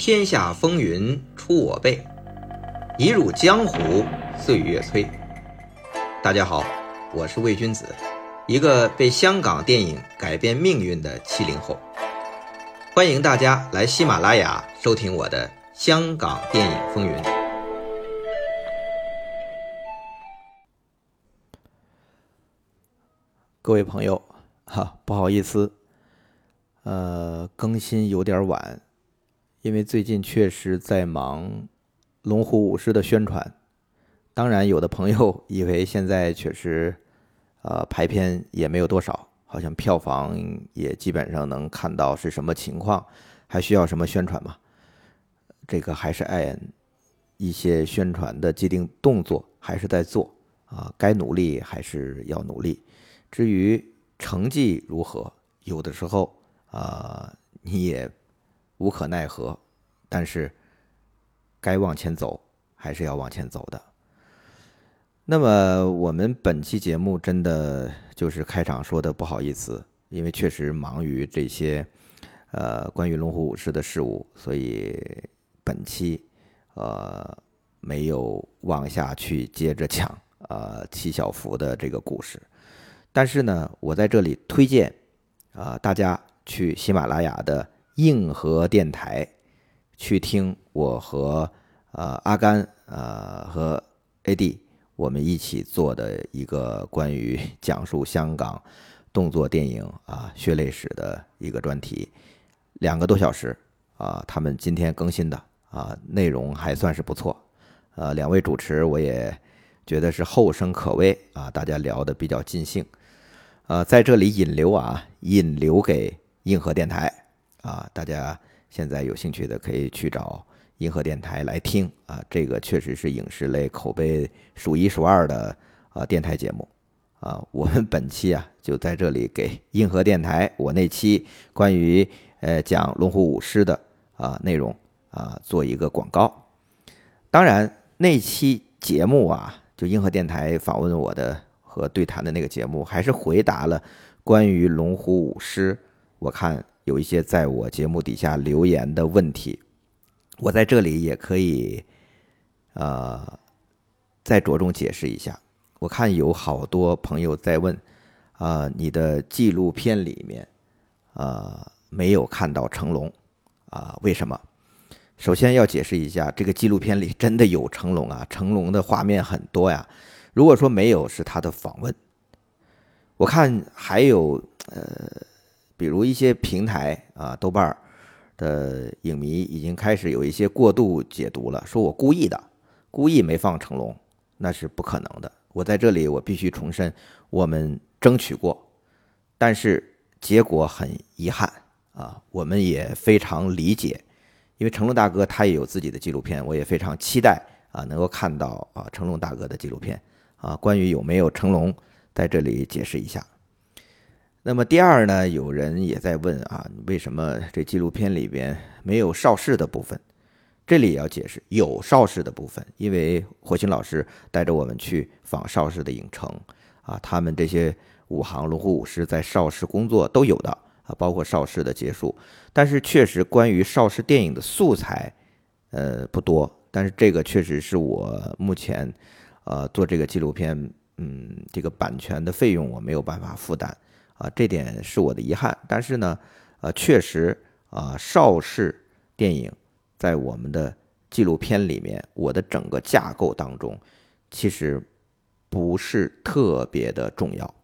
天下风云出我辈，一入江湖岁月催。大家好，我是魏君子，一个被香港电影改变命运的七零后。欢迎大家来喜马拉雅收听我的《香港电影风云》。各位朋友，哈，不好意思，呃，更新有点晚，因为最近确实在忙《龙虎武师》的宣传。当然，有的朋友以为现在确实，呃，排片也没有多少，好像票房也基本上能看到是什么情况，还需要什么宣传吗？这个还是按一些宣传的既定动作还是在做啊，该努力还是要努力。至于成绩如何，有的时候啊，你也无可奈何。但是该往前走，还是要往前走的。那么我们本期节目真的就是开场说的不好意思，因为确实忙于这些呃关于龙虎武士的事物，所以本期呃没有往下去接着讲呃七小福的这个故事。但是呢，我在这里推荐啊，大家去喜马拉雅的硬核电台去听我和呃阿甘呃和 AD 我们一起做的一个关于讲述香港动作电影啊血泪史的一个专题，两个多小时啊，他们今天更新的啊，内容还算是不错，呃，两位主持我也觉得是后生可畏啊，大家聊得比较尽兴。呃，在这里引流啊，引流给硬核电台。啊，大家现在有兴趣的可以去找硬核电台来听啊，这个确实是影视类口碑数一数二的啊电台节目啊。我们本期啊就在这里给硬核电台我那期关于呃讲龙虎武师的啊内容啊做一个广告。当然那期节目啊，就硬核电台访问我的。和对谈的那个节目，还是回答了关于龙虎舞狮，我看有一些在我节目底下留言的问题，我在这里也可以，呃，再着重解释一下。我看有好多朋友在问，啊，你的纪录片里面，啊，没有看到成龙，啊，为什么？首先要解释一下，这个纪录片里真的有成龙啊，成龙的画面很多呀。如果说没有是他的访问，我看还有呃，比如一些平台啊，豆瓣儿的影迷已经开始有一些过度解读了，说我故意的，故意没放成龙，那是不可能的。我在这里我必须重申，我们争取过，但是结果很遗憾啊，我们也非常理解，因为成龙大哥他也有自己的纪录片，我也非常期待啊，能够看到啊成龙大哥的纪录片。啊，关于有没有成龙，在这里解释一下。那么第二呢，有人也在问啊，为什么这纪录片里边没有邵氏的部分？这里也要解释，有邵氏的部分，因为火星老师带着我们去访邵氏的影城啊，他们这些武行龙虎武师在邵氏工作都有的啊，包括邵氏的结束。但是确实关于邵氏电影的素材，呃不多，但是这个确实是我目前。呃，做这个纪录片，嗯，这个版权的费用我没有办法负担，啊，这点是我的遗憾。但是呢，呃，确实啊，邵氏电影在我们的纪录片里面，我的整个架构当中，其实不是特别的重要，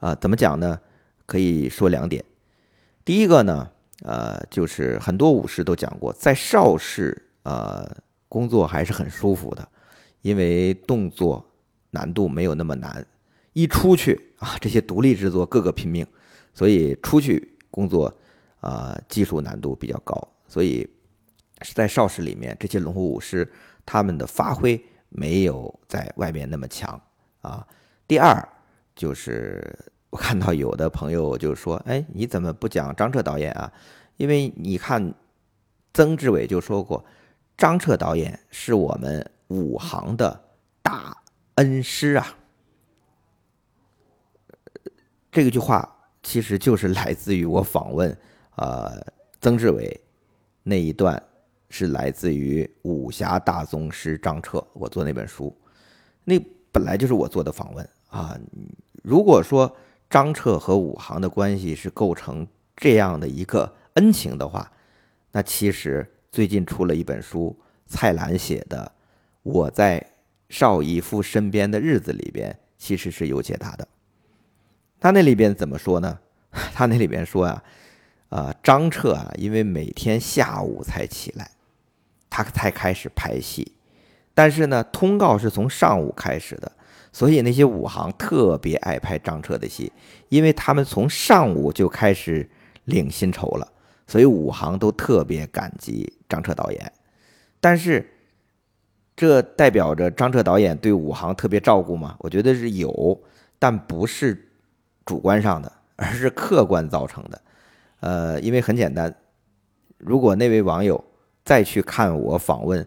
啊，怎么讲呢？可以说两点。第一个呢，呃，就是很多武士都讲过，在邵氏呃工作还是很舒服的。因为动作难度没有那么难，一出去啊，这些独立制作个个拼命，所以出去工作啊，技术难度比较高，所以是在邵氏里面，这些龙虎武师他们的发挥没有在外面那么强啊。第二就是我看到有的朋友就说：“哎，你怎么不讲张彻导演啊？因为你看曾志伟就说过，张彻导演是我们。”武行的大恩师啊，这个句话其实就是来自于我访问呃曾志伟那一段是来自于武侠大宗师张彻，我做那本书，那本来就是我做的访问啊。如果说张彻和武行的关系是构成这样的一个恩情的话，那其实最近出了一本书，蔡澜写的《我在邵逸夫身边的日子》里边，其实是有解答的。他那里边怎么说呢？他那里边说啊，啊，张彻啊，因为每天下午才起来，他才开始拍戏，但是呢，通告是从上午开始的，所以那些武行特别爱拍张彻的戏，因为他们从上午就开始领薪酬了，所以武行都特别感激张彻导演。但是，这代表着张彻导演对武行特别照顾吗？我觉得是有，但不是主观上的。而是客观造成的，呃，因为很简单，如果那位网友再去看我访问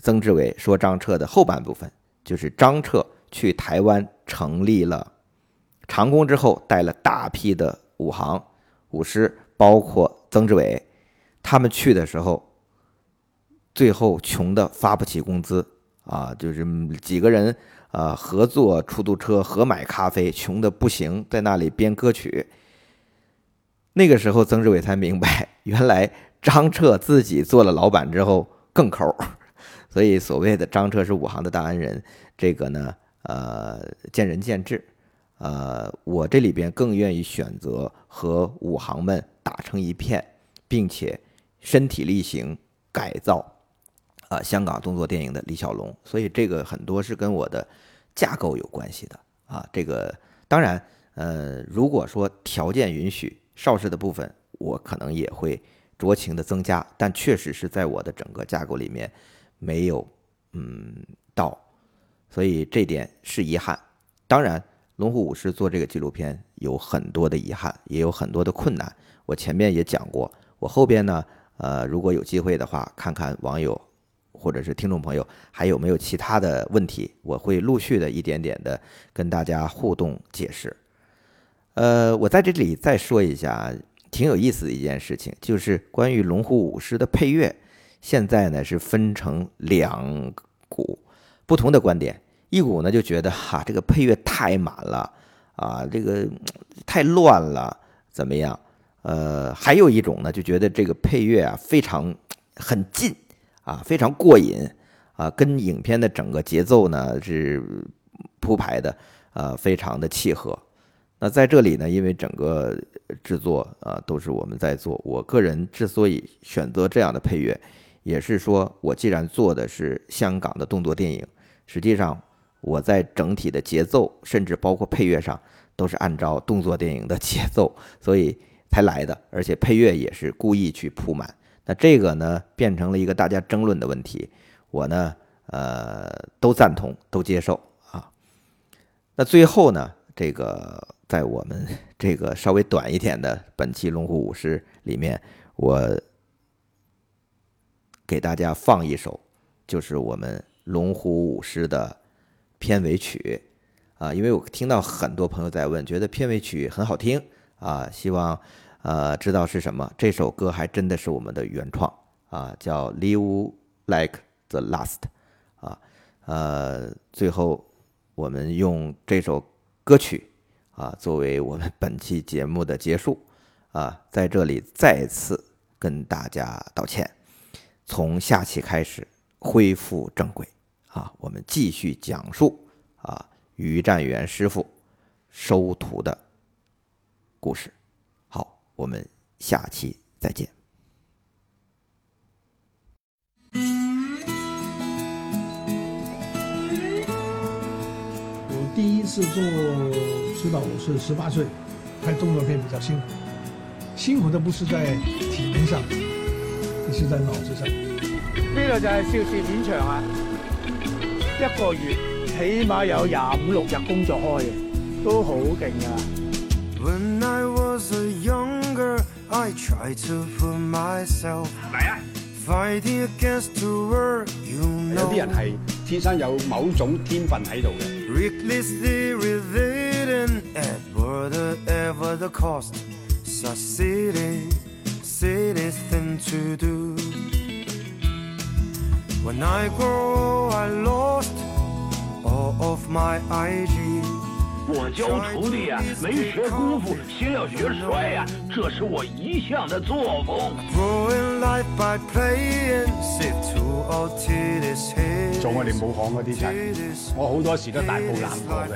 曾志伟说张彻的后半部分，就是张彻去台湾成立了长工之后，带了大批的武行武师，包括曾志伟，他们去的时候，最后穷的发不起工资啊，就是几个人。呃，合作出租车，合买咖啡，穷的不行，在那里编歌曲。那个时候，曾志伟才明白，原来张彻自己做了老板之后更抠。所以，所谓的张彻是武行的大恩人，这个呢，呃，见仁见智。呃，我这里边更愿意选择和武行们打成一片，并且身体力行改造。啊，香港动作电影的李小龙，所以这个很多是跟我的架构有关系的啊。这个当然，呃，如果说条件允许，邵氏的部分我可能也会酌情的增加，但确实是在我的整个架构里面没有嗯到，所以这点是遗憾。当然，龙虎武师做这个纪录片有很多的遗憾，也有很多的困难。我前面也讲过，我后边呢，呃，如果有机会的话，看看网友。或者是听众朋友还有没有其他的问题？我会陆续的一点点的跟大家互动解释。呃，我在这里再说一下，挺有意思的一件事情，就是关于龙虎舞狮的配乐，现在呢是分成两股不同的观点。一股呢就觉得哈这个配乐太满了啊，这个太乱了，怎么样？呃，还有一种呢就觉得这个配乐啊非常很近。啊，非常过瘾啊，跟影片的整个节奏呢是铺排的，呃，非常的契合。那在这里呢，因为整个制作啊都是我们在做，我个人之所以选择这样的配乐，也是说我既然做的是香港的动作电影，实际上我在整体的节奏，甚至包括配乐上，都是按照动作电影的节奏，所以才来的，而且配乐也是故意去铺满。那这个呢，变成了一个大家争论的问题。我呢，呃，都赞同，都接受啊。那最后呢，这个在我们 这个稍微短一点的本期龙虎舞狮里面，我给大家放一首，就是我们龙虎舞狮的片尾曲啊。因为我听到很多朋友在问，觉得片尾曲很好听啊，希望。呃，知道是什么？这首歌还真的是我们的原创啊，叫《Live Like the Last》啊。呃，最后我们用这首歌曲啊，作为我们本期节目的结束啊，在这里再次跟大家道歉。从下期开始恢复正轨啊，我们继续讲述啊，于占元师傅收徒的故事。我们下期再见。我第一次做出道，我是十八岁，拍动作片比较辛苦，辛苦的不是在体能上，而是在脑子上。呢度就係邵氏片場啊，一個月起碼有廿五六日工作開嘅，都好勁噶。I try to put myself 嚟啊！Fighting against the world, you know。有啲人系天生有某种天分喺度嘅。Recklessly relating at whatever the cost, succeeding, silly thing to do. When I grow, I lost all of my IG. 教徒弟呀、啊，没学功夫，先要学摔呀、啊，这是我一向的作风。做我哋武行嗰啲人，我好多时都大步揽过嘅，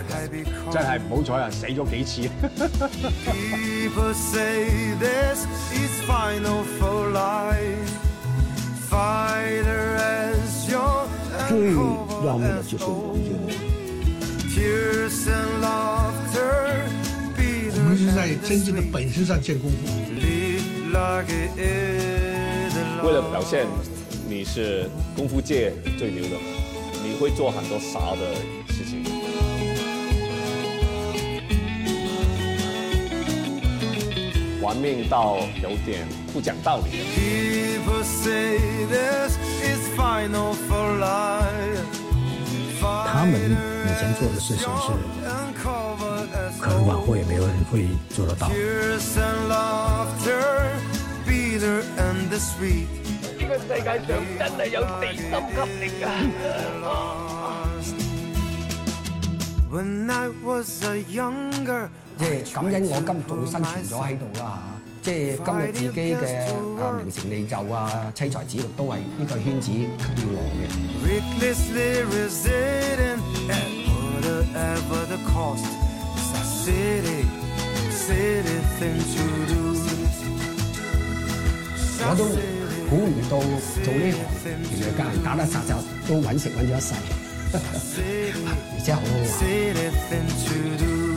真系唔好彩啊，死咗几次。最要命的就是我们这个。在真正的本事上见功夫。为了表现你是功夫界最牛的你会做很多傻的事情。玩命到有点不讲道理。他们以前做的事情是可能往后也没有人会做得到。Tears and laughter, bitter and the sweet. 呢個世界上真係有地心吸力啊！When I was a younger, 即係感恩我今仲生存咗喺度啦嚇，即係今日自己嘅啊名成利就啊、妻財子女都係呢個圈子給予我嘅。我都估唔到做呢行，原来家人打打杀杀都揾食揾咗一世，而且好好玩。